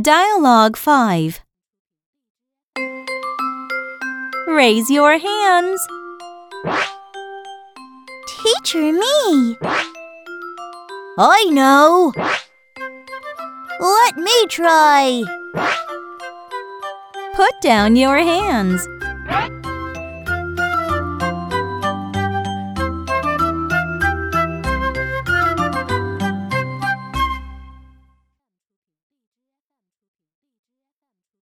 Dialogue 5 Raise your hands. Teacher, me. I know. Let me try. Put down your hands.